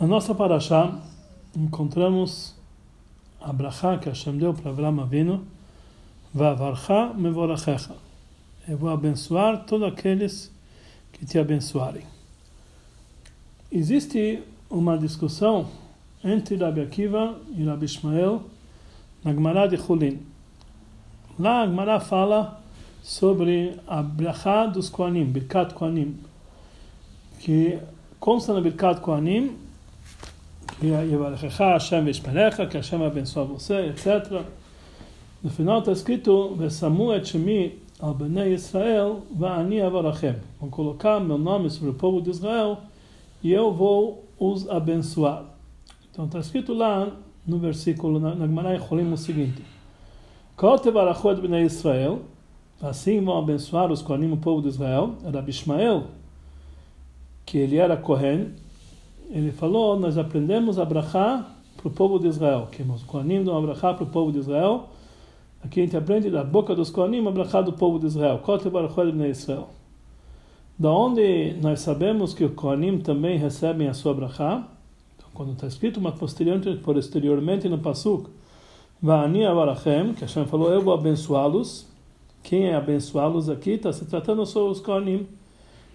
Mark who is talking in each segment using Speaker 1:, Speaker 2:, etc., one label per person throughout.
Speaker 1: Na nossa paraxá, encontramos a brachá que Hashem deu para Avram Avinu, Vavarcha mevorachecha. Eu vou abençoar todos aqueles que te abençoarem. Existe uma discussão entre Rabi Akiva e Rabi Ishmael na Gemara de Hulin. Lá a Gemara fala sobre a brachá dos Koanim, Birkat Koanim, que consta na Birkat Koanim Hashem Vishmerecha, que Hashem abençoa você, etc. No final está escrito, Vesamu et Shemi al Bnei Israel, Va'ani avarachem. Vão colocar meu nome sobre o povo de Israel e eu vou os abençoar. Então está escrito lá no versículo, na, Gemara Cholim, o seguinte, Kol tevarachot Bnei Israel, assim vão abençoar os Kohanim, o povo de Israel, Rabi Ishmael, que ele era Kohen, ele falou, nós aprendemos a brachá para o povo de Israel, que os Kohanim dão a para o povo de Israel, aqui a gente aprende da boca dos Kohanim a do povo de Israel, Israel. Da onde nós sabemos que os Kohanim também recebem a sua brachá, então, quando está escrito, mas posteriormente, posteriormente no Pasuk, Va'ani avarachem, que Hashem falou, eu vou abençoá-los, quem é abençoá-los aqui? Está se tratando sobre os Kohanim.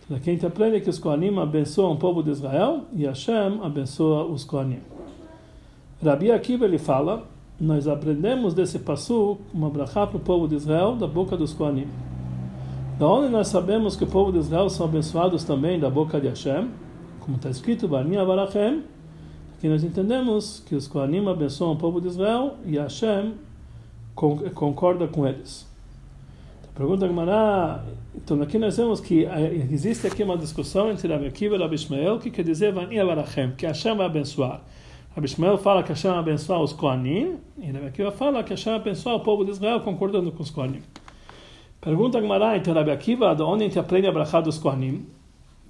Speaker 1: Daqui a gente aprende que os Kohanim abençoam o povo de Israel e Hashem abençoa os Kohanim. Rabi Akiva ele fala, nós aprendemos desse passo uma brachá para o povo de Israel da boca dos Kohanim. Da onde nós sabemos que o povo de Israel são abençoados também da boca de Hashem, como está escrito, Bani Avarachem, aqui nós entendemos que os Kohanim abençoam o povo de Israel e Hashem concorda com eles. Pergunta a Gemara, então aqui nós vemos que existe aqui uma discussão entre Rabi Akiva e Rabi que quer dizer Vani Avarachem, que Hashem vai abençoar. Rabi fala que Hashem vai abençoar os Kohanim, e Rabi Akiva fala que Hashem vai abençoar o povo de Israel, concordando com os Kohanim. Pergunta a Gemara, então Rabi Akiva, de onde a gente aprende a brachá dos Kohanim?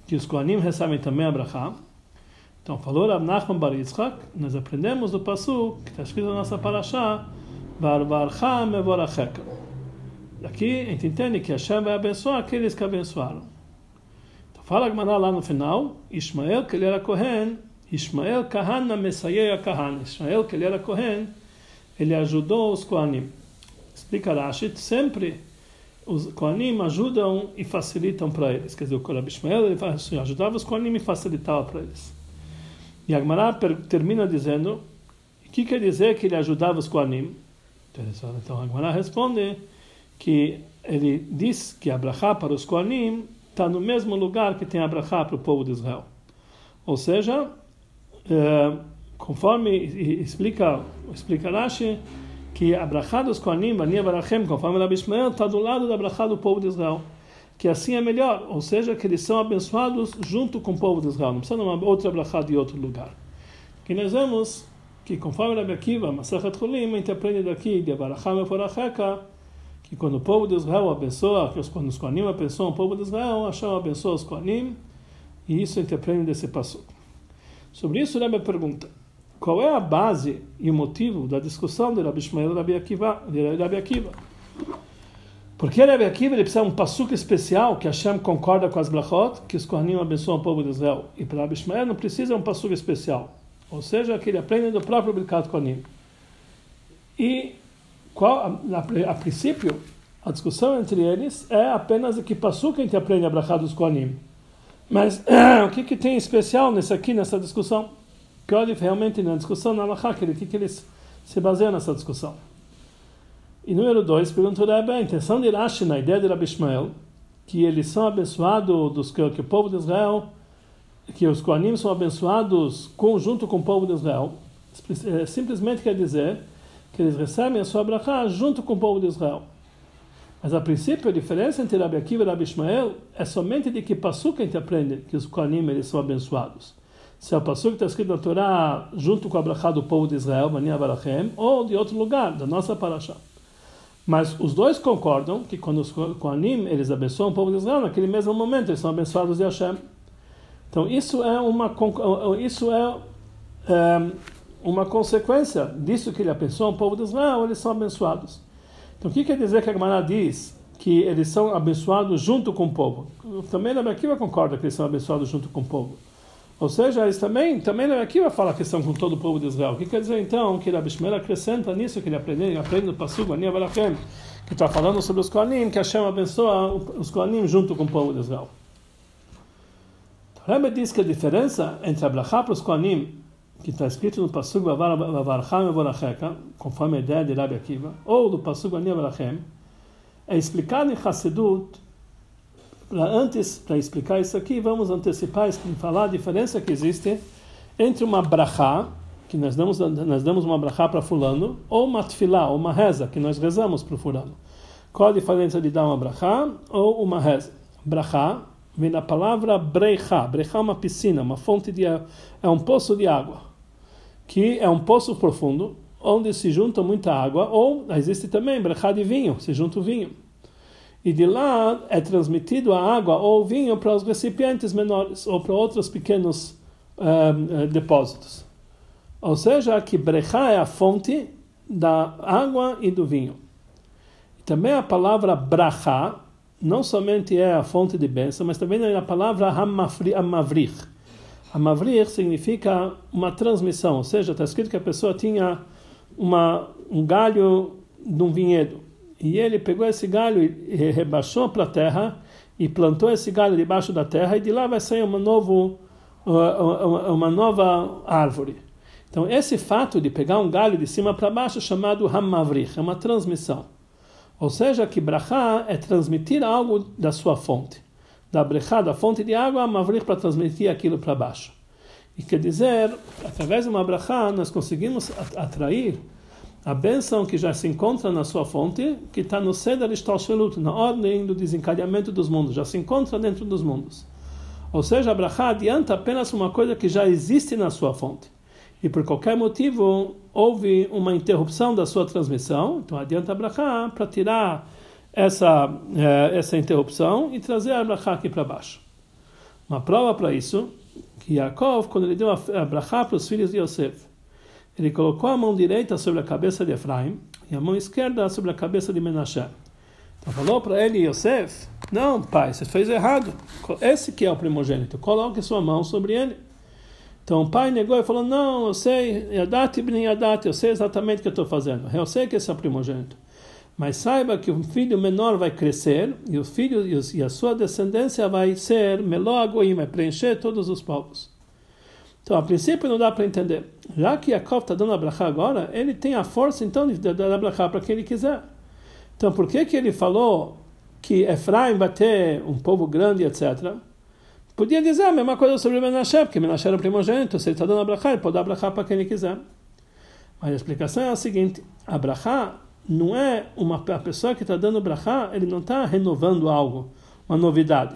Speaker 1: Que os Kohanim recebem também a brachá. Então falou Rabi Nachman Bar Yitzchak, nós aprendemos do passo que está escrito na nossa paraxá, Bar Barcha Mevoracheka. Aqui a gente entende que Hashem vai abençoar aqueles que abençoaram. Então fala Gemara lá no final, Ismael, que ele era Kohen, Ismael Kahana Messiah Kahana. Ismael, que ele era Kohen, ele ajudou os Kohanim. Explica Rashid, sempre os Kohanim ajudam e facilitam para eles. Quer dizer, o Korab Ismael ele assim, ajudava os Kohanim e facilitava para eles. E a Gemara termina dizendo, o que quer dizer que ele ajudava os Kohanim? Então a Gemara responde que ele diz que a brachá para os Kohanim está no mesmo lugar que tem a brachá para o povo de Israel. Ou seja, é, conforme explica, explica Rashi, que a brachá dos Kohanim, Bania Barachem, conforme Rabi Ishmael, está do lado da brachá do povo de Israel. Que assim é melhor, ou seja, que eles são abençoados junto com o povo de Israel, não precisa de uma outra brachá de outro lugar. Que nós vemos que conforme Rabi Akiva, Masachat Chulim, a gente aprende daqui, de Barachá Meforacheka, que quando o povo de Israel abençoa, quando os Kohanim abençoam o povo de Israel, Hashem abençoa os Kohanim, e isso a gente aprende desse passo. Sobre isso, Rebbe pergunta, qual é a base e o motivo da discussão de Rabbi Ishmael e Rabbi Akiva? De Rabbi Akiva? Porque Rabbi Akiva ele precisa de um passuco especial que Hashem concorda com as blachot, que os Kohanim abençoam o povo de Israel. E para Rabbi Ishmael não precisa de um passuco especial. Ou seja, que ele aprende do próprio Birkat Kohanim. E qual, a, a, princípio, a discussão entre eles é apenas o que passou que a gente aprende a brachá dos Kohanim. Mas o que, que tem especial nesse aqui, nessa discussão? Que olha realmente na discussão na Alahá, que, que, que eles se baseiam nessa discussão. E número dois, perguntou Rebbe, a intenção de Rashi na ideia de Rabi Ishmael, que eles são abençoados, dos, que, que o povo de Israel, que os Kohanim são abençoados conjunto com o povo de Israel, é, simplesmente quer dizer que eles recebem a sua brachá junto com o povo de Israel. Mas a princípio a diferença entre Rabi Akiva e Rabi Ishmael é somente de que passo que a gente aprende que os Kohanim eles são abençoados. Se é o passo que está escrito na Torá junto com a brachá do povo de Israel, Mania Barachem, ou de outro lugar, da nossa paraxá. Mas os dois concordam que quando os Kohanim eles abençoam o povo de Israel, naquele mesmo momento eles são abençoados de Hashem. Então isso é uma isso é, é uma consequência disso que ele abençoa o povo de Israel, eles são abençoados. Então, o que quer dizer que a Gemara diz que eles são abençoados junto com o povo? Também a Akiva concorda que eles são abençoados junto com o povo. Ou seja, eles também, também aqui vai falar a questão com todo o povo de Israel. O que quer dizer então que Rabi Shmuel acrescenta nisso, que ele aprende, ele aprende no Passugo, Ani Avarachem, que está falando sobre os Kohanim, que Hashem abençoa os Kohanim junto com o povo de Israel. O Rebbe diz que a diferença entre Abrahá para os Kohanim, que está escrito no Passugo Avarachem Avaracheka, conforme a ideia de Rabi Akiva, ou do Passugo Ani Avarachem, é explicado em Hassedut para antes para explicar isso aqui, vamos antecipar e falar a diferença que existe entre uma brachá, que nós damos nós damos uma brachá para fulano, ou uma tefilá, ou uma reza que nós rezamos para fulano. Qual a diferença de dar uma brachá ou uma reza? Brachá vem da palavra breichá. Breichá é uma piscina, uma fonte de é um poço de água, que é um poço profundo onde se junta muita água, ou existe também brechá de vinho, se junta o vinho e de lá é transmitido a água ou o vinho para os recipientes menores ou para outros pequenos um, depósitos. Ou seja, que brechá é a fonte da água e do vinho. Também a palavra brachá não somente é a fonte de bênção, mas também é a palavra hamavrich. Hamavrich significa uma transmissão, ou seja, está escrito que a pessoa tinha uma, um galho de um vinhedo e ele pegou esse galho e rebaixou para a terra e plantou esse galho debaixo da terra e de lá vai sair uma, novo, uma nova árvore. Então esse fato de pegar um galho de cima para baixo é chamado hamavrich, é uma transmissão. Ou seja, que brachá é transmitir algo da sua fonte. Da brechá, da fonte de água, hamavrich para transmitir aquilo para baixo. E quer dizer, através de uma brachá, nós conseguimos atrair a bênção que já se encontra na sua fonte, que está no Seder Ishtalshelut, na ordem do desencadeamento dos mundos, já se encontra dentro dos mundos. Ou seja, a Brachá adianta apenas uma coisa que já existe na sua fonte. E por qualquer motivo houve uma interrupção da sua transmissão, então adianta a para tirar essa, eh, essa interrupção e trazer a Brachá aqui para baixo. Uma prova para isso, que Yaakov, quando ele deu a Brachá para os filhos de Yosef, ele colocou a mão direita sobre a cabeça de Efraim e a mão esquerda sobre a cabeça de Menashe. Então falou para ele, Yosef, não, pai, você fez errado. Esse que é o primogênito, coloque sua mão sobre ele. Então o pai negou e falou, não, eu sei, Yadat ibn Yadat, eu sei exatamente o que eu estou fazendo. Eu sei que esse é o primogênito. Mas saiba que o filho menor vai crescer e o filho e a sua descendência vai ser Meló vai preencher todos os povos. Então, a princípio não dá para entender. Já que Yaakov está dando a brachá agora, ele tem a força então de dar a brachá para quem ele quiser. Então, por que que ele falou que Efraim vai ter um povo grande, etc. Podia dizer a mesma coisa sobre Menashe, porque Menashe era o primogênito, se ele está dando a brachá, ele pode dar a para quem ele quiser. Mas a explicação é a seguinte, a não é uma a pessoa que está dando brachá, ele não está renovando algo, uma novidade.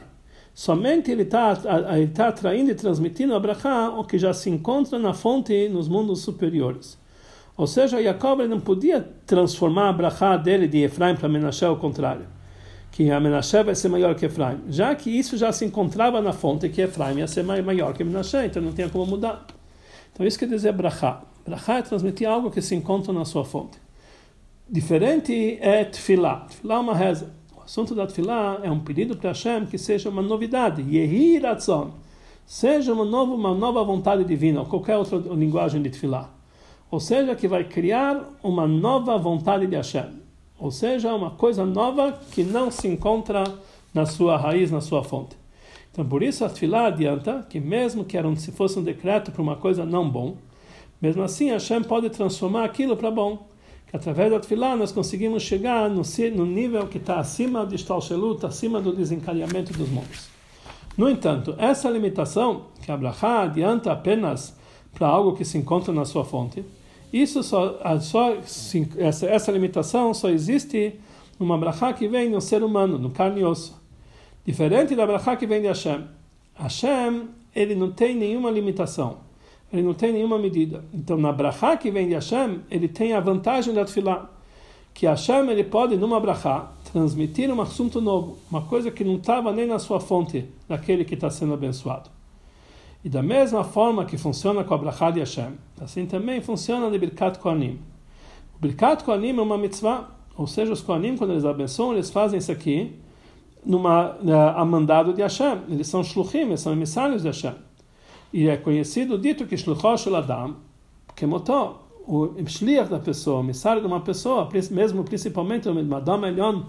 Speaker 1: Somente ele está ele tá atraindo e transmitindo a brachá, o que já se encontra na fonte nos mundos superiores. Ou seja, Jacob não podia transformar a brachá dele de Efraim para Menashe ao contrário. Que a Menashe vai ser maior que Efraim. Já que isso já se encontrava na fonte, que Efraim ia ser maior que Menashe, então não tinha como mudar. Então isso quer dizer brachá. Brachá é transmitir algo que se encontra na sua fonte. Diferente é tefilá. Tefilá é uma reza assunto da Tfilá é um pedido para Hashem que seja uma novidade, Yehi Ratzon, seja uma nova, uma nova vontade divina, ou qualquer outra linguagem de Tfilá. Ou seja, que vai criar uma nova vontade de Hashem. Ou seja, uma coisa nova que não se encontra na sua raiz, na sua fonte. Então, por isso a Tfilá adianta que mesmo que era um, se fosse um decreto para uma coisa não bom, mesmo assim Hashem pode transformar aquilo para bom através da Tfilá nós conseguimos chegar no, no nível que está acima de Stalshelut, acima do desencadeamento dos montes. No entanto, essa limitação, que a Brachá adianta apenas para algo que se encontra na sua fonte, isso só, só essa, essa limitação só existe numa Brachá que vem no ser humano, no carne e osso. Diferente da Brachá que vem de Hashem. Hashem, ele não tem nenhuma limitação ele não tem nenhuma medida. Então, na brachá que vem de Hashem, ele tem a vantagem da tefilá, que Hashem ele pode, numa brachá, transmitir um assunto novo, uma coisa que não estava nem na sua fonte, daquele que está sendo abençoado. E da mesma forma que funciona com a brachá de Hashem, assim também funciona no Birkat Kohanim. O Birkat Kohanim é uma mitzvah, ou seja, os Kohanim, quando eles abençoam, eles fazem isso aqui numa, uh, a mandado de Hashem. Eles são shluchim, eles são emissários de Hashem. E é conhecido, dito que Shluchosh Adam, que motor, o shliach da pessoa, o emissário de uma pessoa, mesmo principalmente o Madame Elion,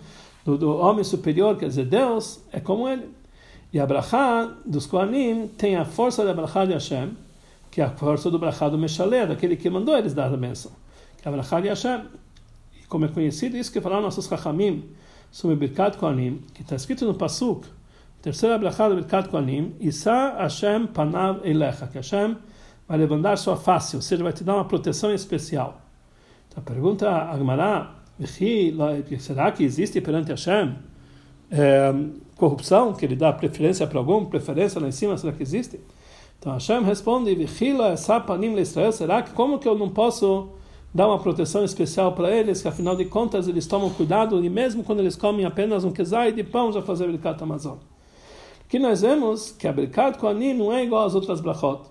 Speaker 1: do, do, homem superior, quer dizer, Deus, é como ele. E a brachá dos Kohanim tem a força da brachá de Hashem, que é a força do brachá do Meshalé, daquele que mandou eles dar a bênção, que é a brachá de Hashem. E como é conhecido, isso que falaram nossos Chachamim sobre Birkat Kohanim, que está escrito no Pasuk, terceira brachá do Birkat Kohanim, Isa Hashem Panav Elecha, que Hashem vai levantar sua face, ou seja, vai te dar uma proteção especial. Então, pergunta a Agmará, será que existe perante Hashem é, corrupção, que ele dá preferência para algum, preferência lá em cima, será que existe? Então Hashem responde, será que como que eu não posso dar uma proteção especial para eles, que afinal de contas eles tomam cuidado, e mesmo quando eles comem apenas um kezai de pão, já fazer Birkat Amazon. Aqui nós vemos que a Birkat Kohanim não é igual às outras brachot,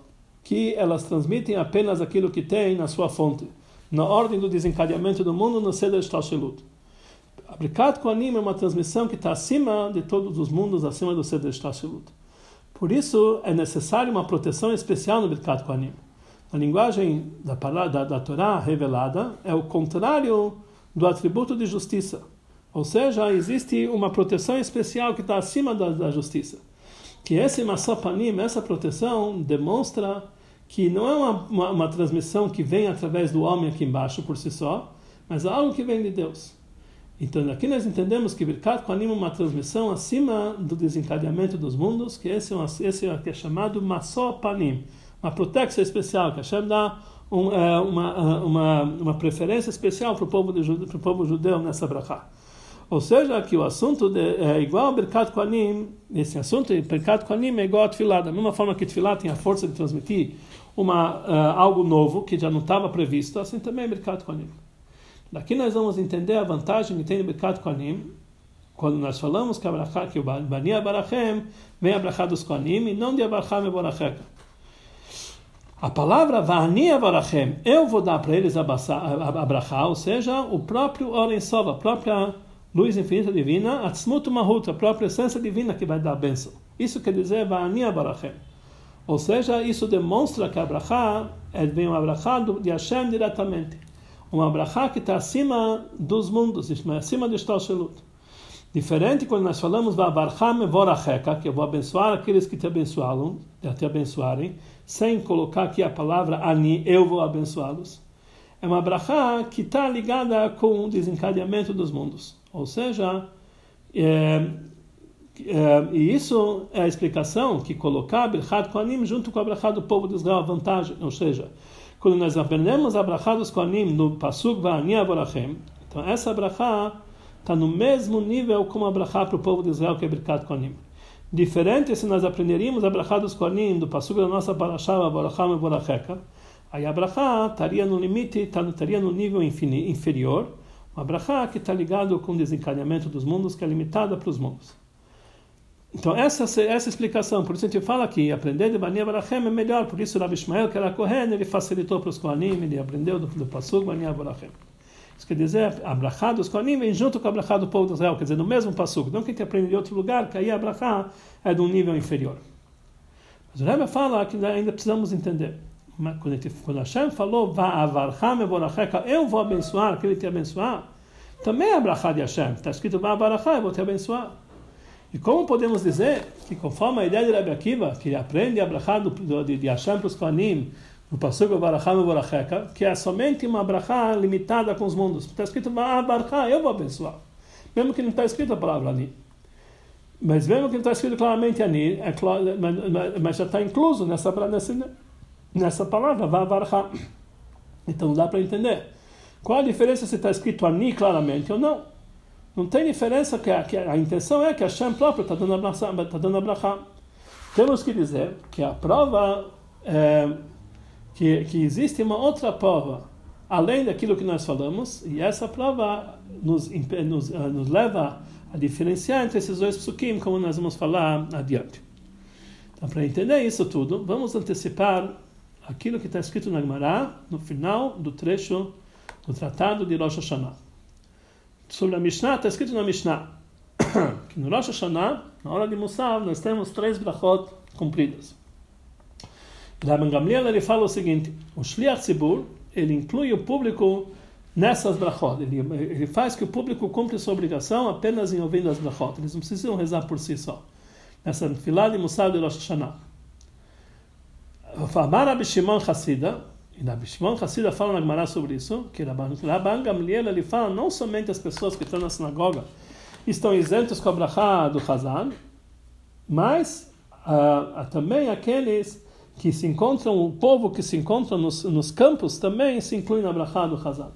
Speaker 1: que elas transmitem apenas aquilo que tem na sua fonte na ordem do desencadeamento do mundo no Seder Shtashelut. A Brikat Kohanim é uma transmissão que está acima de todos os mundos, acima do Seder Shtashelut. Por isso é necessário uma proteção especial no Brikat Kohanim. A linguagem da, da, da Torá revelada é o contrário do atributo de justiça. Ou seja, existe uma proteção especial que está acima da, da justiça. Que esse Masapanim, essa proteção, demonstra que não é uma, uma, uma, transmissão que vem através do homem aqui embaixo por si só, mas é algo que vem de Deus. Então aqui nós entendemos que Birkat Kohanim é uma transmissão acima do desencadeamento dos mundos, que esse é, esse é, é chamado Masopanim, uma proteção especial, que Hashem dá um, uma, uma, uma preferência especial para o povo, de, povo judeu nessa brachá. Ou seja, que o assunto de, é igual ao Birkat Kohanim, esse assunto, Birkat Kohanim é igual a Tfilah, da mesma forma que Tfilah tem a força de transmitir uma, uh, algo novo que já não estava previsto, assim também é Birkat Kohanim. Daqui nós vamos entender a vantagem que tem no Birkat Kohanim, quando nós falamos que, a brachá, que o Bani Abarachem vem a brachá dos Kohanim e não de Abaracham e A palavra Vani Abarachem, eu vou dar para eles a, a, brachá, ou seja, o próprio Oren Sova, a própria luz infinita divina, Atzmut Mahut, a própria essência divina que vai dar a bênção. Isso quer dizer Vani Abarachem. Ou seja, isso demonstra que a brachá é bem uma brachá de Hashem diretamente. Uma brachá que está acima dos mundos, acima do Shtalshelut. Diferente quando nós falamos Vabarcham Voracheka, que eu vou abençoar aqueles que te abençoaram, te abençoarem, sem colocar aqui a palavra Ani, eu vou abençoá-los. É uma brachá que está ligada com o desencadeamento dos mundos. Ou seja, é, é, e isso é a explicação que colocar Birchat Kohanim junto com a Brachá do povo de Israel, a vantagem, ou seja, quando nós aprendemos a Brachá dos Kohanim no Pasuk Va'ani Avorachem, então essa Brachá está no mesmo nível como a Brachá para o povo de Israel, que é Birkat Kohanim. Diferente se nós aprenderíamos a Brachá dos Kohanim do Pasuk da nossa Parashá, Avorachem Avoracheka, aí a Brachá estaria no limite, estaria no nível inferior, uma Brachá que está ligado com o desencadeamento dos mundos, que é limitada para os mundos. Então, essa, essa explicação, por isso a gente fala que aprender de Bani Barachem é melhor, por isso o Rabi Ishmael, que era Kohen, ele facilitou para os Kohanim, ele aprendeu do, do Pasuk Bani Barachem. Isso quer dizer, a brachá dos Kohanim vem junto com a do povo de Israel, quer dizer, no mesmo Pasuk. Não que a gente aprende de outro lugar, que aí a é de um nível inferior. Mas o Rebbe fala que ainda precisamos entender. Quando, gente, quando Hashem falou, eu vou abençoar que te abençoar, também é a brachá de Hashem. Está escrito, eu vou te abençoar. E como podemos dizer que, conforme a ideia de Rabbi Akiva, que aprende a brachá de, de Hashem para os Kohanim, no Pasuk Baracham Baracheka, que é somente uma brachá limitada com os mundos. Está escrito, Barachá, eu vou abençoar. Mesmo que não está escrito a palavra Ani. Mas mesmo que não está escrito claramente Ani, é mas, já está incluso nessa, nessa, nessa palavra, Barachá. Então dá para entender. Qual a diferença se está escrito Ani claramente ou não? Não tem diferença que a, que a intenção é que a Shem próprio está dando a está dando a brachá. Temos que dizer que a prova é, que, que existe uma outra prova além daquilo que nós falamos e essa prova nos, nos, uh, nos leva a diferenciar entre esses dois psukim, como nós vamos falar adiante. Então, para entender isso tudo, vamos antecipar aquilo que está escrito na Gemara no final do trecho do Tratado de Rosh Hashanah sobre a Mishnah, está escrito na Mishnah que no Rosh Hashanah, na hora de Musaf, nós temos três brachot cumpridas. Rabban Gamliel ele fala o seguinte: o Shliach Tzibur ele inclui o público nessas brachot. Ele, ele faz que o público cumpre sua obrigação apenas em ouvindo as brachot. Eles não precisam rezar por si só. Nessa filá de Musar de Rosh Hashanah. Amar Rabi Shimon Hassida, e Rabi Shimon Hassida fala na Gemara sobre isso, que Rabban Gamliel ele fala não somente as pessoas que estão na sinagoga estão isentos com a brachá do Hazan, mas uh, também aqueles que se encontram, o povo que se encontra nos, nos campos também se inclui na brachá do Hazan.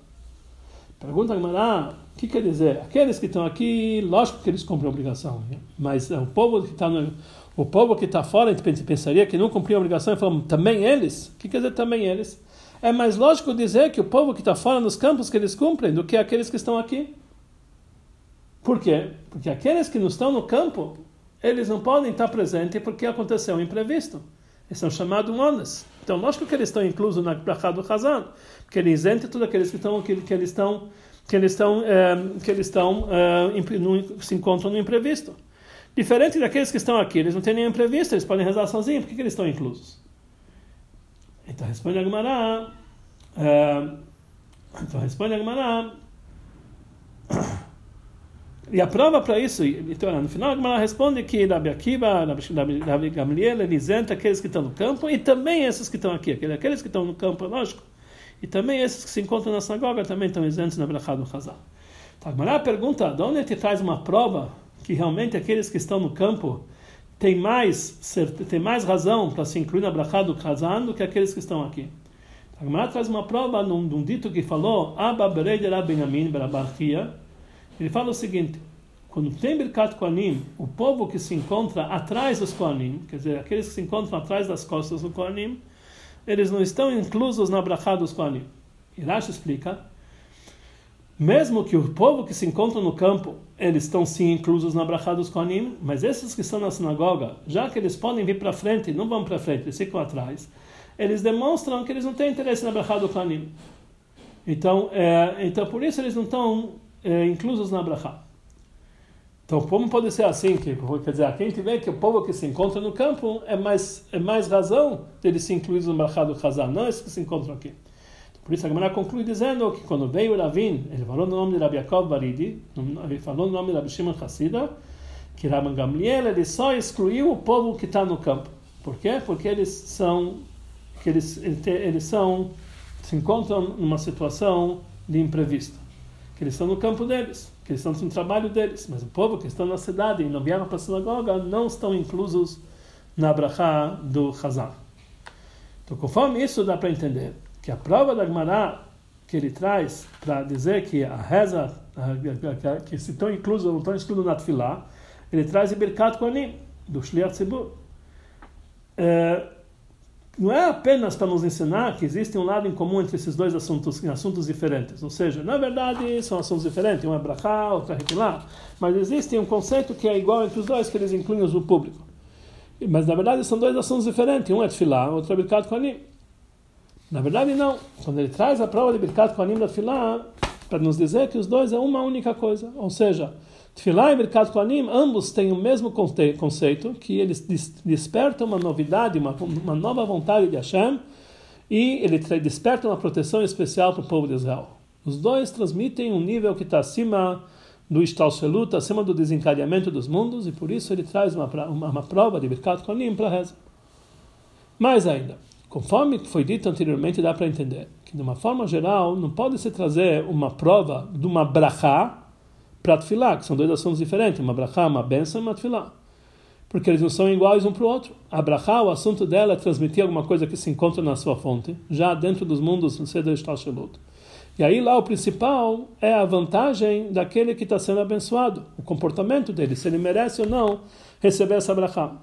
Speaker 1: Pergunta a Gemara, o que quer dizer? Aqueles que estão aqui, lógico que eles cumprem a obrigação, né? mas o povo que está no o povo que está fora, a gente pensaria que não cumpria a obrigação, e falamos, também eles? O que quer dizer também eles? É mais lógico dizer que o povo que está fora nos campos que eles cumprem do que aqueles que estão aqui. Por quê? Porque aqueles que não estão no campo, eles não podem estar presentes porque aconteceu um imprevisto. Eles são chamados monas. Então, lógico que eles estão inclusos na Brachá do Hazan, porque ele isenta todos aqueles que estão que, que eles estão que eles estão é, que eles estão é, se encontram no imprevisto. Diferente daqueles que estão aqui, eles não têm nenhum imprevisto, eles podem rezar sozinhos, por que, que eles estão inclusos? Então responde a Gemara. Uh, então responde a Gemara. E a prova para isso, então, no final a responde que Rabi Akiva, Rabi Gamliel, ele isenta aqueles que estão no campo e também esses que estão aqui. Aqueles que estão no campo, lógico. E também esses que se encontram na sinagoga também estão isentos na Brachá do Hazar. Então a pergunta, de onde te traz uma prova que realmente aqueles que estão no campo têm mais, têm mais razão para se incluir na brachá do Kazan do que aqueles que estão aqui. A Gemara traz uma prova num, num dito que falou, Abba Benjamin. Ele fala o seguinte, quando tem Birkat Koanim, o povo que se encontra atrás dos Koanim, quer dizer, aqueles que se encontram atrás das costas do Koanim, eles não estão inclusos na brachá dos Koanim. Irash explica, mesmo que o povo que se encontra no campo, eles estão sim inclusos na brachá dos Kohanim, mas esses que estão na sinagoga, já que eles podem vir para frente, não vão para frente, eles ficam atrás, eles demonstram que eles não têm interesse na brachá do Kohanim. Então, é, então, por isso eles não estão é, inclusos na brachá. Então, como pode ser assim? Que, quer dizer, quem tiver que o povo que se encontra no campo é mais, é mais razão deles se incluírem no brachá do Hazan, não esses que se encontram aqui. Por isso a Gemara conclui dizendo que quando veio Ravin, ele falou no nome de Rabi Yaakov Baridi, ele falou no nome de Rabi Shimon Hassida, que Rabban Gamliel ele só excluiu o povo que está no campo. Por quê? Porque eles são que eles, eles são se encontram numa situação de imprevisto, que eles estão no campo deles, que eles estão no trabalho deles, mas o povo que está na cidade e não vieram para a sinagoga não estão inclusos na brachá do Hazar. Então, conforme isso dá para entender que a prova da Gemara que ele traz para dizer que a reza, que se estão inclusos ou não estão inclusos na Tfilá, ele traz Birkat Kohanim, do Shliach Tzibur. É, não é apenas para nos ensinar que existe um lado em comum entre esses dois assuntos, assuntos diferentes. Ou seja, na verdade são assuntos diferentes, um é Brachá, outro é Retilá, mas existe um conceito que é igual entre os dois, que eles incluem o público. Mas na verdade são dois assuntos diferentes, um é Tfilá, outro é Birkat Kohanim. Na verdade, não. Quando ele traz a prova de Birkat Kohanim da Tfilah, para nos dizer que os dois é uma única coisa. Ou seja, Tfilah e Birkat Kohanim, ambos têm o mesmo conceito, que eles despertam uma novidade, uma, uma nova vontade de Hashem, e ele desperta uma proteção especial para o povo de Israel. Os dois transmitem um nível que está acima do Ishtalshelut, acima do desencadeamento dos mundos, e por isso ele traz uma, uma, uma prova de Birkat Kohanim para a reza. Mais ainda, Conforme foi dito anteriormente, dá para entender que, de uma forma geral, não pode se trazer uma prova de uma brachá para tefilá, que são dois assuntos diferentes, uma brachá, uma benção e uma tefilá. Porque eles não são iguais um para o outro. A brachá, o assunto dela é transmitir alguma coisa que se encontra na sua fonte, já dentro dos mundos no Seder Shtalshelut. E aí lá o principal é a vantagem daquele que está sendo abençoado, o comportamento dele, se ele merece ou não receber essa brachá.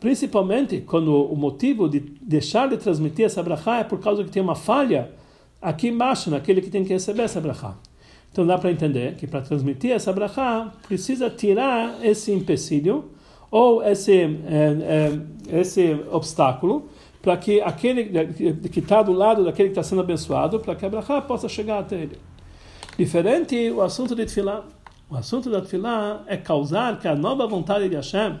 Speaker 1: Principalmente quando o motivo de deixar de transmitir essa brachá é por causa que tem uma falha aqui embaixo, naquele que tem que receber essa brachá. Então dá para entender que para transmitir essa brachá precisa tirar esse empecilho ou esse, é, é, esse obstáculo para que aquele que está do lado daquele que está sendo abençoado, para que a brachá possa chegar até ele. Diferente o assunto de Tfilah. O assunto da Tfilah é causar que a nova vontade de Hashem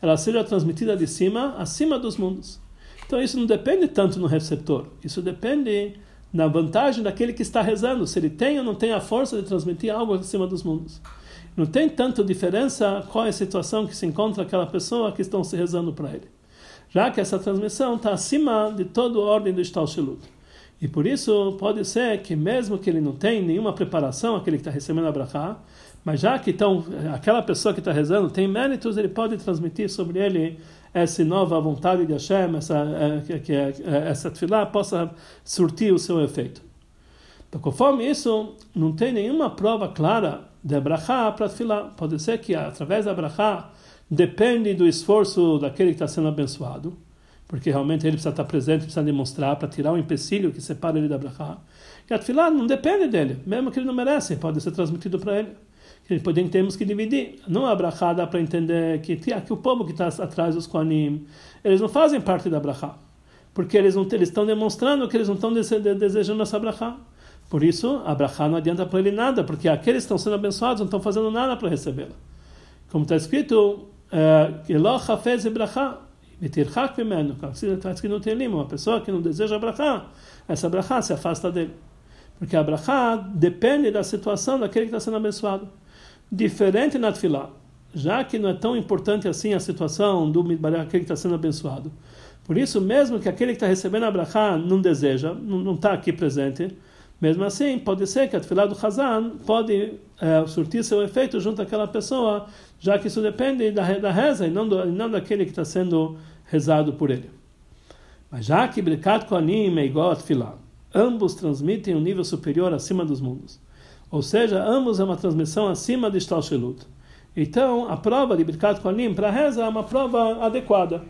Speaker 1: ela seja transmitida de cima, acima dos mundos. Então isso não depende tanto no receptor, isso depende na vantagem daquele que está rezando, se ele tem ou não tem a força de transmitir algo acima dos mundos. Não tem tanta diferença qual é a situação que se encontra aquela pessoa que estão se rezando para ele. Já que essa transmissão está acima de toda a ordem do Shtalshilut. E por isso pode ser que mesmo que ele não tenha nenhuma preparação, aquele que está recebendo a brachá, mas já que então, aquela pessoa que está rezando tem méritos, ele pode transmitir sobre ele essa nova vontade de Hashem, essa, é, que, é, essa tefilá possa surtir o seu efeito. Então, conforme isso, não tem nenhuma prova clara de brachá para tefilá. Pode ser que através da brachá depende do esforço daquele que está sendo abençoado porque realmente ele precisa estar presente, precisa demonstrar para tirar o empecilho que separa ele da brachá. E a tefilá não depende dele, mesmo que ele não merece, pode ser transmitido para ele. Podemos temos que dividir. Não a brachá dá para entender que, que o povo que está atrás dos Koanim, eles não fazem parte da brachá, porque eles não eles estão demonstrando que eles não estão desejando essa brachá. Por isso, a brachá não adianta para ele nada, porque aqueles que estão sendo abençoados não estão fazendo nada para recebê-la. Como está escrito, eh, Eloha fez brachá Mitirchak mimenu, está escrito no Telim, uma pessoa que não deseja brachá, essa brachá se afasta dele. Porque a brachá depende da situação daquele que está sendo abençoado. Diferente na tefilá, já que não é tão importante assim a situação do aquele que está sendo abençoado. Por isso, mesmo que aquele que está recebendo a brachá não deseja, não está aqui presente, mesmo assim, pode ser que a tefilá do Hazan pode é, surtir seu efeito junto àquela pessoa, já que isso depende da, da reza e não, do, não daquele que está sendo rezado por ele. Mas já que Birkat Koanim é igual a Tfilá, ambos transmitem um nível superior acima dos mundos. Ou seja, ambos é uma transmissão acima de Shtalshelut. Então, a prova de Birkat Koanim para reza é uma prova adequada.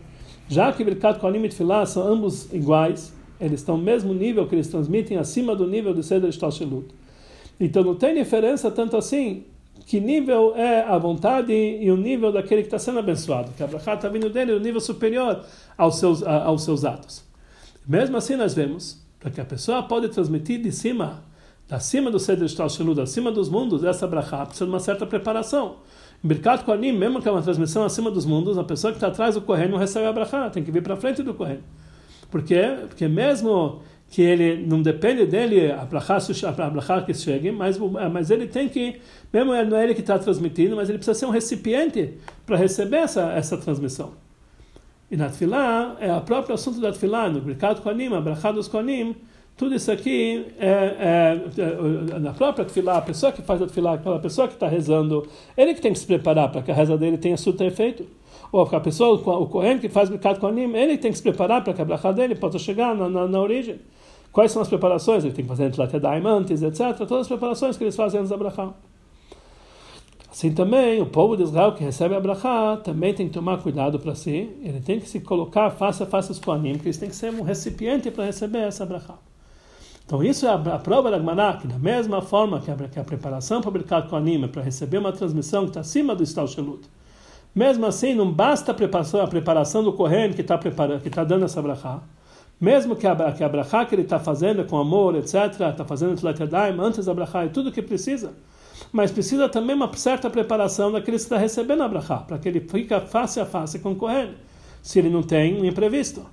Speaker 1: Já que Birkat Koanim e Tfilá são ambos iguais, eles estão no mesmo nível que eles transmitem acima do nível do Seder Shtalshelut. Então, não tem diferença tanto assim que nível é a vontade e o nível daquele que está sendo abençoado. Que a está vindo dele, o nível superior aos seus, aos seus atos. Mesmo assim, nós vemos que a pessoa pode transmitir de cima, da cima do Seder Shtalshelut, acima dos mundos, essa brachá precisa de uma certa preparação. Em Birkat Kohanim, mesmo que é uma transmissão acima dos mundos, a pessoa que está atrás do Kohen não recebe a brachá, tem que vir para frente do Kohen. Por quê? Porque mesmo que ele não depende dele a brachá que chegue, mas, mas ele tem que, mesmo não é ele que está transmitindo, mas ele precisa ser um recipiente para receber essa, essa transmissão. E na Tfilá, é o próprio assunto da Tfilá, no Birkat Koanim, a brachá dos Koanim, tudo isso aqui é, é, é, na própria Tfilá, a pessoa que faz a Tfilá, aquela pessoa que está rezando, ele que tem que se preparar para que a reza dele tenha surto efeito. Ou a pessoa, o Kohen que faz Birkat Koanim, ele tem que se preparar para que a brachá dele possa chegar na, na, na origem. Quais são as preparações? Ele tem que fazer Netilat Yadayim antes, etc. Todas as preparações que eles fazem antes da Brachá. Assim também, o povo de Israel que recebe a Brachá também tem que tomar cuidado para si. Ele tem que se colocar face a face aos Kohanim, porque eles têm que ser um recipiente para receber essa Brachá. Então, isso é a, a prova da Gmará, que da mesma forma que a, que a preparação para o Birkat Kohanim é para receber uma transmissão que está acima do Stal Shelut. Mesmo assim, não basta a preparação, a preparação do Kohen que está tá dando essa Brachá mesmo que a, que a brachá que ele está fazendo com amor, etc., está fazendo Tzilat Yadayim, antes da brachá, é tudo o que precisa. Mas precisa também uma certa preparação daquele que está recebendo a brachá, para que ele fique face a face com o Kohen, se ele não tem um imprevisto.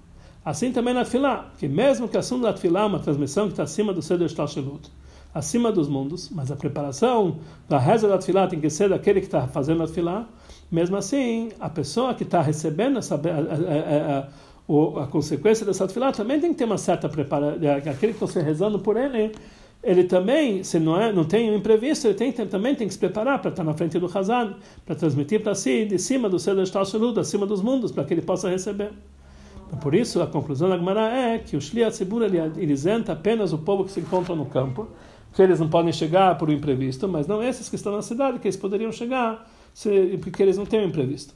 Speaker 1: Assim também na Tfilá, que mesmo que a assunto da Tfilá é uma transmissão que está acima do Seder Shtalshelut, acima dos mundos, mas a preparação da reza da Tfilá tem que ser daquele que está fazendo a Tfilá, mesmo assim, a pessoa que está recebendo essa, a, a, a, a consequência dessa tefilá também tem que ter uma certa preparação. Aquele que você rezando por ele, ele também, se não, é, não tem um imprevisto, ele tem, também tem que se preparar para estar na frente do Hazan, para transmitir para si, de cima do Seder Shtalshalut, acima dos mundos, para que ele possa receber. Então, por isso, a conclusão da Gemara é que o Shli Atzibur ele, ele isenta apenas o povo que se encontra no campo, que eles não podem chegar por um imprevisto, mas não esses que estão na cidade, que eles poderiam chegar se, porque eles não têm um imprevisto.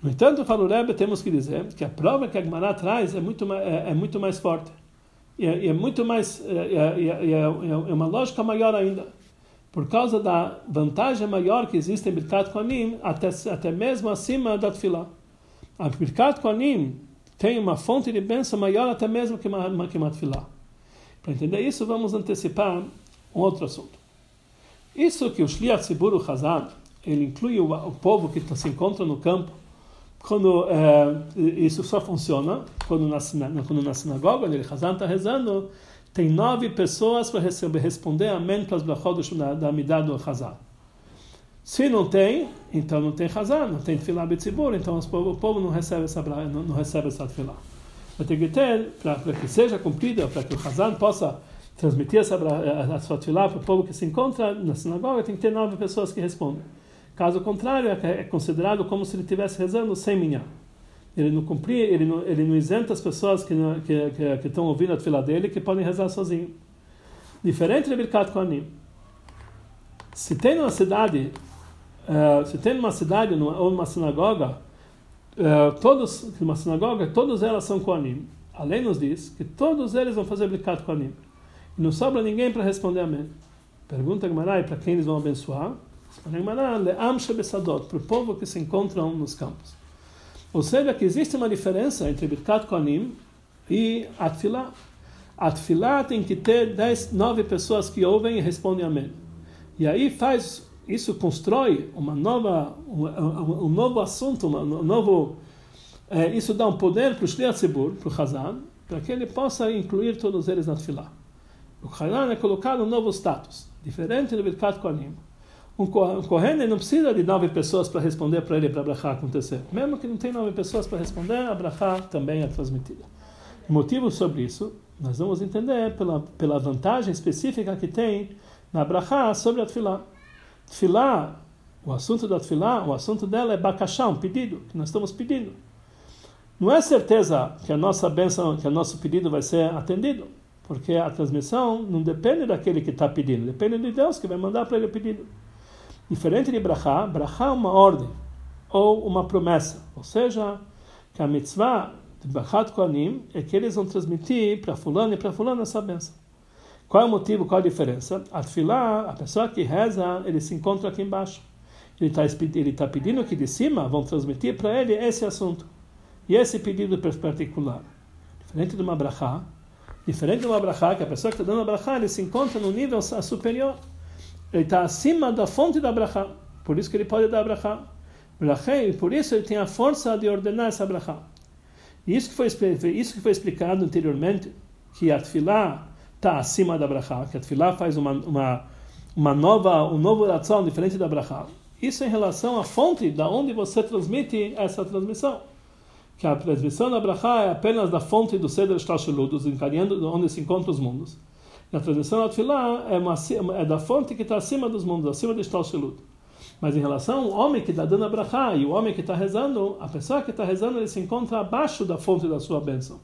Speaker 1: No entanto, fala o Rebbe, temos que dizer que a prova que a Gemara traz é muito, é, é muito mais forte. E é, é muito mais. É, é, é, uma lógica maior ainda. Por causa da vantagem maior que existe em Birkat Koanim, até, até mesmo acima da Tfilá. A Birkat Koanim tem uma fonte de bênção maior até mesmo que uma, que uma. Para entender isso, vamos antecipar um outro assunto. Isso que o Shliach Sibur Hazad, ele inclui o, o povo que se encontra no campo, quando é, isso só funciona quando na, quando na sinagoga, ele Hazan está rezando, tem nove pessoas para receber, responder amém para as brachot da, da Midah do Hazan. Se não tem, então não tem Hazan, não tem Tfilah Betzibur, então o povo não recebe essa, não, não recebe essa Tfilah. Vai ter que ter, para que seja cumprida, para que o Hazan possa transmitir essa, a, a sua Tfilah para o povo que se encontra na sinagoga, tem que ter nove pessoas que respondem. Caso contrário, é, é considerado como se ele estivesse rezando sem minha. Ele não cumpria, ele não, ele não isenta as pessoas que, que, que, que estão ouvindo a fila dele que podem rezar sozinho. Diferente de Birkat Kohanim. Se tem uma cidade, se tem uma cidade ou uma sinagoga, uh, todos, uma sinagoga, todas elas são Kohanim. A lei nos diz que todos eles vão fazer Birkat Kohanim. E não sobra ninguém para responder amém. Pergunta Gmarai para quem eles vão abençoar. Para o povo que se encontram nos campos. Ou seja, que existe uma diferença entre Birkat Kohanim e Atfilah. Atfilah tem que ter 10, 9 pessoas que ouvem e respondem amém. E aí faz, isso constrói uma nova, um, um novo assunto, um novo, é, isso dá um poder para o Shliach Tzibur, para o Hazan, para que ele possa incluir todos eles na Atfilah. O Hazan é colocado um novo status, diferente do Birkat Kohanim um Kohen não precisa de nove pessoas para responder para ele para a brachá acontecer. Mesmo que não tenha nove pessoas para responder, a brachá também é transmitida. O motivo sobre isso, nós vamos entender pela, pela vantagem específica que tem na brachá sobre a tefilá. Tefilá, o assunto da tefilá, o assunto dela é bakashá, um pedido, que nós estamos pedindo. Não é certeza que a nossa bênção, que o nosso pedido vai ser atendido, porque a transmissão não depende daquele que está pedindo, depende de Deus que vai mandar para ele o pedido. Diferente de brachá, brachá é uma ordem ou uma promessa. Ou seja, que a mitzvah de Bachat Kohanim é que eles vão transmitir para fulano e para fulano essa benção. Qual é o motivo, qual a diferença? A a pessoa que reza, ele se encontra aqui embaixo. Ele está ele tá pedindo que de cima vão transmitir para ele esse assunto. E esse pedido particular. Diferente de uma brachá, diferente de uma brachá, que a pessoa que está dando a brachá, ele se encontra no nível superior ele está acima da fonte da brachá. Por isso que ele pode dar brachá. E por isso ele tem a força de ordenar essa brachá. Isso que foi, isso que foi explicado anteriormente, que a está acima da brachá, que a tefilá faz uma, uma, uma nova, um novo oração diferente da brachá. Isso em relação à fonte da onde você transmite essa transmissão. Que a transmissão da brachá é apenas da fonte do Seder Shtashelut, dos encadeando onde se encontram os mundos. E a tradição da Tfilá é, uma, é da fonte que está acima dos mundos, acima de Shtalshelut. Mas em relação ao homem que está dando a brachá e o homem que está rezando, a pessoa que está rezando ele se encontra abaixo da fonte da sua bênção.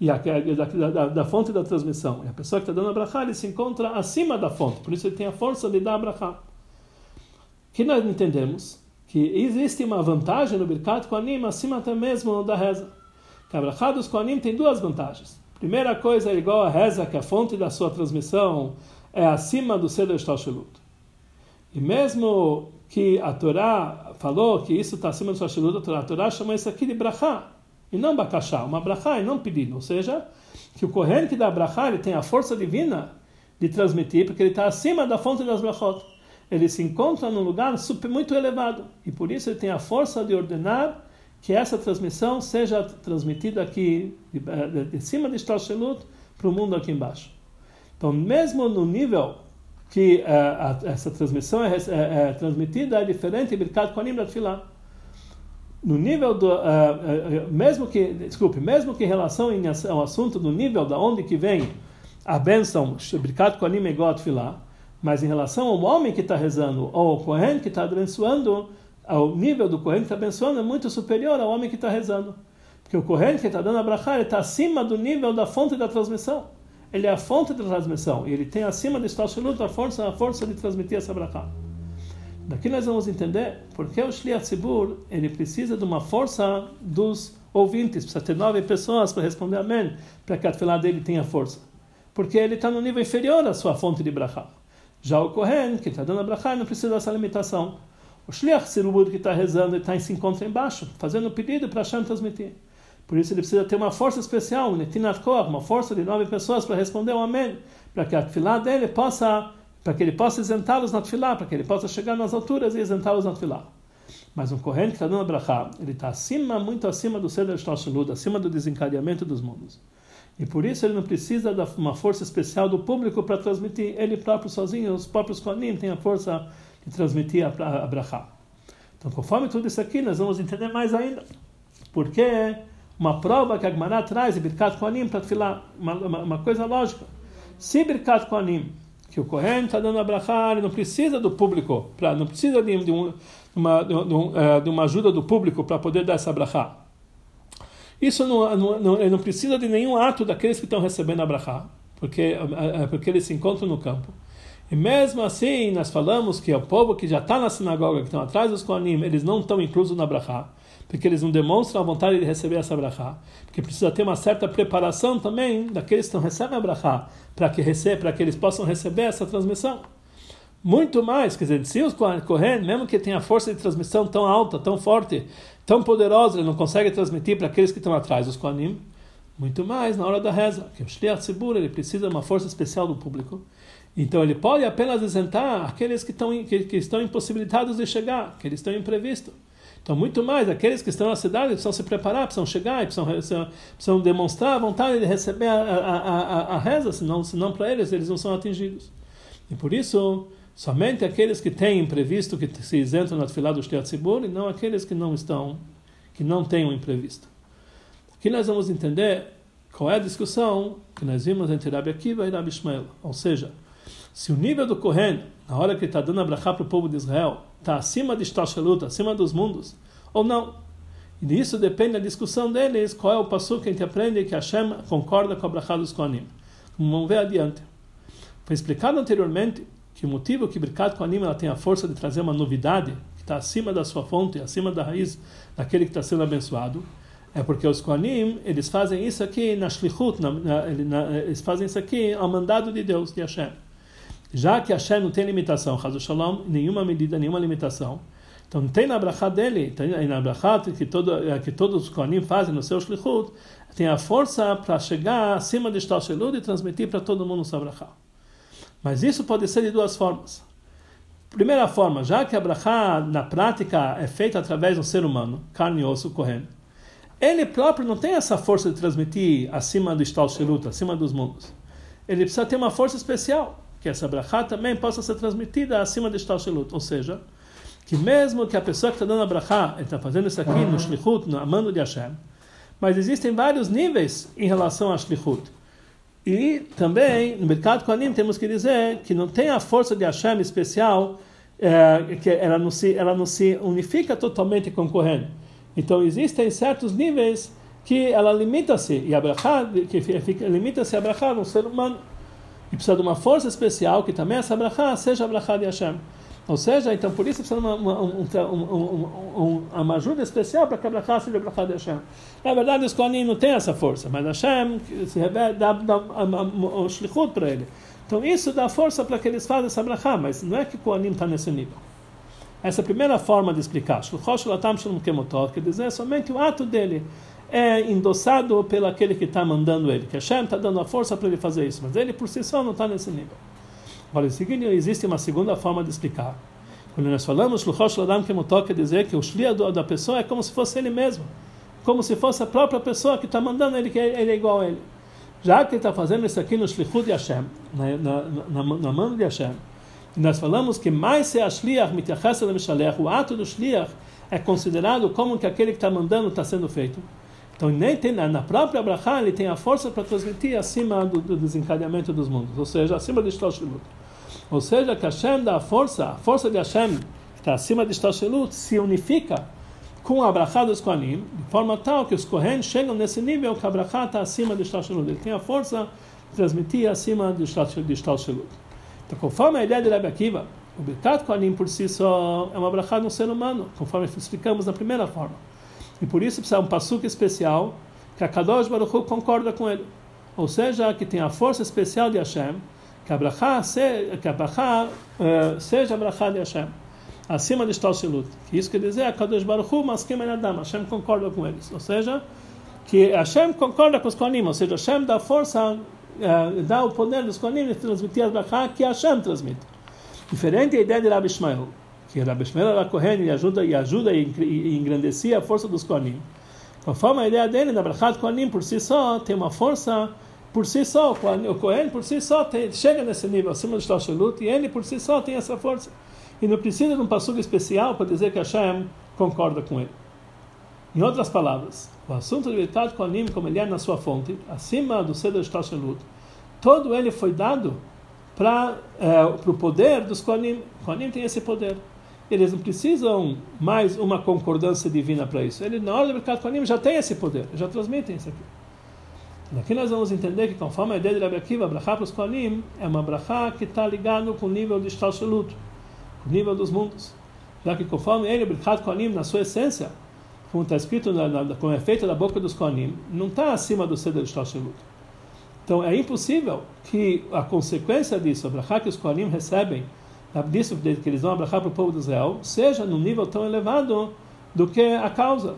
Speaker 1: E a, da, da, da, fonte da transmissão. E a pessoa que está dando a brachá, ele se encontra acima da fonte. Por isso ele tem a força de dar a brachá. Que nós entendemos que existe uma vantagem no Birkat Koanim acima até mesmo da reza. Que a brachá dos Koanim tem duas vantagens. Primeira coisa é igual a reza, que a fonte da sua transmissão é acima do Seder Shtalshelut. E mesmo que a Torá falou que isso está acima do Shtalshelut, a a Torá chama isso aqui de brachá, e não bakashá, uma brachá e não pedido. Ou seja, que o corrente dá brachá ele tem a força divina de transmitir, porque ele está acima da fonte das brachot. Ele se encontra num lugar super, muito elevado, e por isso ele tem a força de ordenar que essa transmissão seja transmitida aqui de, de, de cima de Shtalshelut para o mundo aqui embaixo. Então, mesmo no nível que uh, a, essa transmissão é, é, é, transmitida, é diferente de Birkat Kohanim da Tfilah. No nível do, uh, uh, mesmo que, desculpe, mesmo que em relação ao assunto do nível da onde que vem a bênção, é igual a Tfilah, mas em relação ao homem que está rezando, ou ao Kohen que está abençoando, ao nível do Kohen que está abençoando é muito superior ao homem que está rezando. Porque o Kohen que está dando a brachá, está acima do nível da fonte da transmissão. Ele é a fonte da transmissão. E ele tem acima de Stalshulut a força, a força de transmitir essa brachá. Daqui nós vamos entender porque o Shliach Tzibur, ele precisa de uma força dos ouvintes. Precisa ter nove pessoas para responder amém, para que a tefilá dele tenha força. Porque ele está no nível inferior à sua fonte de brachá. Já o Kohen, que está dando a brachá, não precisa dessa limitação. O Shliach Sirubud que está rezando e tá, se encontra embaixo, fazendo o pedido para Hashem transmitir. Por isso ele precisa ter uma força especial, Netinat Koach, uma força de nove pessoas para responder o Amém, para que a tefilá dele possa, para que ele possa isentá-los na tefilá, para que ele possa chegar nas alturas e isentá-los na tefilá. Mas um Kohen que está dando a brachá, ele está acima, muito acima do Seder Shtalshalut, acima do desencadeamento dos mundos. E por isso ele não precisa de uma força especial do público para transmitir. Ele próprio sozinho, os próprios Kohanim têm a força de transmitir a, a, brachá. Então, conforme tudo isso aqui, nós vamos entender mais ainda. Porque uma prova que a Gemara traz de Birkat Kohanim para filar, uma, uma, uma, coisa lógica. Se Birkat Kohanim, que o Kohen está dando a ele não precisa do público, pra, não precisa de, de, um, uma, de, um, eh, de uma ajuda do público para poder dar essa brachá. Isso não, não, ele não precisa de nenhum ato daqueles que estão recebendo a brachá, porque, eh, eh, porque eles se encontram no campo. E mesmo assim, nós falamos que o povo que já está na sinagoga, que estão atrás dos Kohanim, eles não estão inclusos na brachá, porque eles não demonstram a vontade de receber essa brachá, porque precisa ter uma certa preparação também daqueles que estão recebendo a brachá, para que, receba, para que eles possam receber essa transmissão. Muito mais, quer dizer, se os Kohen, mesmo que tenha força de transmissão tão alta, tão forte, tão poderosa, ele não consegue transmitir para aqueles que estão atrás dos Kohanim, muito mais na hora da reza, que o Shliach Tzibur, ele precisa de uma força especial do público, então ele pode apenas isentar aqueles que estão, que, que estão impossibilitados de chegar, que eles estão imprevistos. Então, muito mais, aqueles que estão na cidade precisam se preparar, precisam chegar, precisam, precisam, demonstrar a vontade de receber a, a, a, a reza, senão, senão para eles eles não são atingidos. E por isso, somente aqueles que têm imprevisto que se isentam na fila do Shliat e não aqueles que não estão, que não têm um imprevisto. Aqui nós vamos entender qual é a discussão que nós vimos entre Rabi Akiva e Rabi Ishmael. Ou seja, se o nível do Kohen, na hora que está dando a brachá para o povo de Israel, está acima de Shtashalut, acima dos mundos, ou não. E disso depende da discussão deles, qual é o passo que a gente aprende que Hashem concorda com a brachá dos Kohanim. Vamos ver adiante. Foi explicado anteriormente que o motivo que Birkat Kohanim ela tem a força de trazer uma novidade, que está acima da sua fonte, acima da raiz daquele que está sendo abençoado, é porque os Kohanim, eles fazem isso aqui na Shlichut, na, na, eles fazem isso aqui ao mandado de Deus, de Hashem. Já que Hashem não tem limitação, Shalom, nenhuma medida, nenhuma limitação. Então tem na brachá dele, tem na que, todo, que todos os Kohanim fazem no seu shlichut, tem a força para chegar acima de Shtal Shelud e transmitir para todo mundo essa brachá. Mas isso pode ser de duas formas. Primeira forma, já que a brachá na prática é feita através um ser humano, carne e osso, Kohen, ele próprio não tem essa força de transmitir acima do Shtal Shelut, acima dos mundos. Ele precisa ter uma força especial que essa brachá também possa ser transmitida acima de Shtalshelut. Ou seja, que mesmo que a pessoa que está dando a brachá, está fazendo isso aqui no Shlichut, no amando de Hashem, mas existem vários níveis em relação a Shlichut. E também, no mercado Kohanim, temos que dizer que não tem a força de Hashem especial, é, que ela não, se, ela não se unifica totalmente com Kohen. Então, existem certos níveis que ela limita-se, e a brachá, que limita-se a brachá no ser humano e precisa de uma força especial que também essa brachá seja a brachá de Hashem. Ou seja, então por isso precisa de uma, uma, um, uma ajuda especial para que a brachá seja a brachá de Hashem. Na verdade, os Kohanim não têm essa força, mas Hashem se revela, dá, dá o shlichut para ele. Então isso dá força para que eles façam essa brachá, mas não é que o está nesse nível. Essa é a primeira forma de explicar. Quer dizer, é somente o ato dele é endossado pelo aquele que está mandando ele, que Hashem está dando a força para ele fazer isso, mas ele por si só não está nesse nível. Agora, em seguida, existe uma segunda forma de explicar. Quando nós falamos Shluchosh Ladam Kemotok, quer dizer que o Shlia da pessoa é como se fosse ele mesmo, como se fosse a própria pessoa que está mandando ele, que ele é igual a ele. Já que ele está fazendo isso aqui no Shlichut de Hashem, na, na, na, na mão de Hashem, nós falamos que mais se a Shliach mitachas o ato do Shliach é considerado como que aquele que está mandando está sendo feito. Então, nem tem, na própria Brachá, ele tem a força para transmitir acima do, do desencadeamento dos mundos, ou seja, acima de Shloshlut. Ou seja, que Hashem dá a força, a força de Hashem, que está acima de Shloshlut, se unifica com a Brachá dos Kohanim, de forma tal que os Kohen chegam nesse nível que a Brachá está acima de Shloshlut. Ele tem a força de transmitir acima de Shloshlut. Então, conforme a ideia de Rebbe Akiva, o Birkat Kohanim por si só é uma Brachá no ser humano, conforme explicamos na primeira forma. E por isso precisa um passuque especial que a Kadosh Baruch Hu concorda com ele. Ou seja, que tem a força especial de Hashem, que a brachá, se, a uh, seja a brachá de Hashem, acima de Shtal Shilut. Que isso quer dizer, a Kadosh Baruch Hu, mas quem Adam, Hashem concorda com eles. Ou seja, que Hashem concorda com os Kohanim, ou seja, Hashem dá força, uh, dá o poder dos Kohanim de transmitir a brachá que Hashem transmite. Diferente da ideia de Rabbi Ishmael que Rabi Shmuel era Kohen e ajuda e ajuda e engrandecia a força dos Kohanim. Conforme a ideia dele, na Brachat Kohanim por si só tem uma força por si só, o Kohen por si só tem, chega nesse nível acima do Shtashelut e ele por si só tem essa força. E não precisa de um passugo especial para dizer que Hashem concorda com ele. Em outras palavras, o assunto de Birkat Kohanim, como ele é na sua fonte, acima do Seder Shtashelut, todo ele foi dado para é, o poder dos Kohanim. Kohanim tem esse poder. Eles não precisam mais uma concordância divina para isso. Ele, na hora do Birkat Kohanim, já tem esse poder, já transmitem isso aqui. Aqui nós vamos entender que, conforme a ideia de Rabbi Akiva, a brachá para os Kohanim é uma brachá que está ligado com o nível de Shtalshelut, com o nível dos mundos. Já que, conforme ele, o Birkat Kohanim, na sua essência, como está escrito, na, na, como é da boca dos Kohanim, não está acima do Seder de Shtalshelut. Então, é impossível que a consequência disso, a brachá que os Kohanim recebem, disso que eles dão a brachá para o povo de Israel, seja num nível tão elevado do que a causa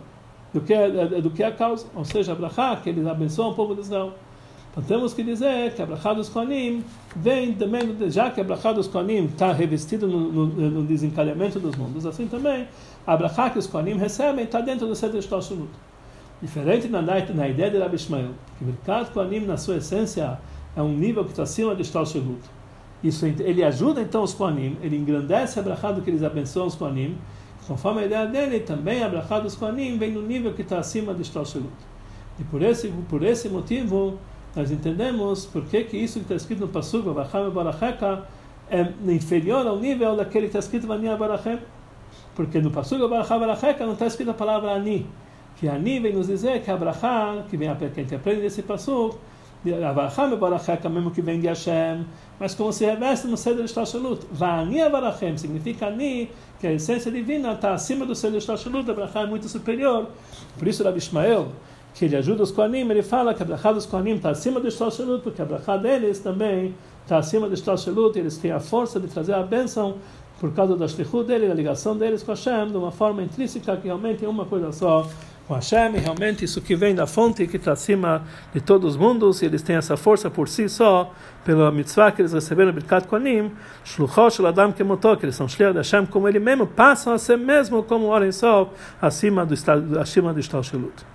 Speaker 1: do que, do que a causa, ou seja, a brachá, que eles abençoam o povo de Israel. Então temos que dizer que a dos Kohanim vem também, já que a dos Kohanim está revestida no, no, no, dos mundos, assim também a que os Kohanim recebem está dentro do Seder Shtoshunut. Diferente na, na ideia de Rabbi Ishmael, que o Kohanim, na sua essência, é um nível que está acima de Shtoshunut. Isso, ele ajuda então os Kohanim, ele engrandece a brachá do que eles abençoam os Kohanim, Conforme a ideia dele, também a brachá dos Kohanim vem no nível que está acima de Shtalshelut. E por esse, por esse motivo, nós entendemos por que, que isso que está escrito no Pasuk, Vacham Baracheka, é inferior ao nível daquele que está escrito Vania Barachem. Porque no Pasuk, Vacham Baracheka, não está escrito a palavra Ani. Que Ani vem nos dizer que a brachá, que, vem, que a gente aprende desse Pasuk, Avaracham Baracheka, mesmo que vem de Hashem, mas como se reveste no Seder Shtashalut. Vani Avarachem significa Ani, que a essência divina está acima do Seder Shtashalut, a Brachá é muito superior. Por isso, Rabi Ishmael, que ele ajuda os Kohanim, ele fala que a Brachá dos Kohanim está acima do Shtashalut, porque a Brachá deles também está acima do Shtashalut, eles têm a força de trazer a bênção por causa da shlichut dele, da ligação deles com Hashem, de uma forma intrínseca que realmente é uma coisa só com Hashem, realmente isso que vem da fonte que está acima de todos os mundos, e eles têm essa força por si só, pela mitzvah que eles receberam, Birkat Kohanim, Shluchot Shel Adam que eles são Shliach de Hashem como ele mesmo, passam a ser mesmo como Oren Sol, acima do, acima do Shtal Shelut.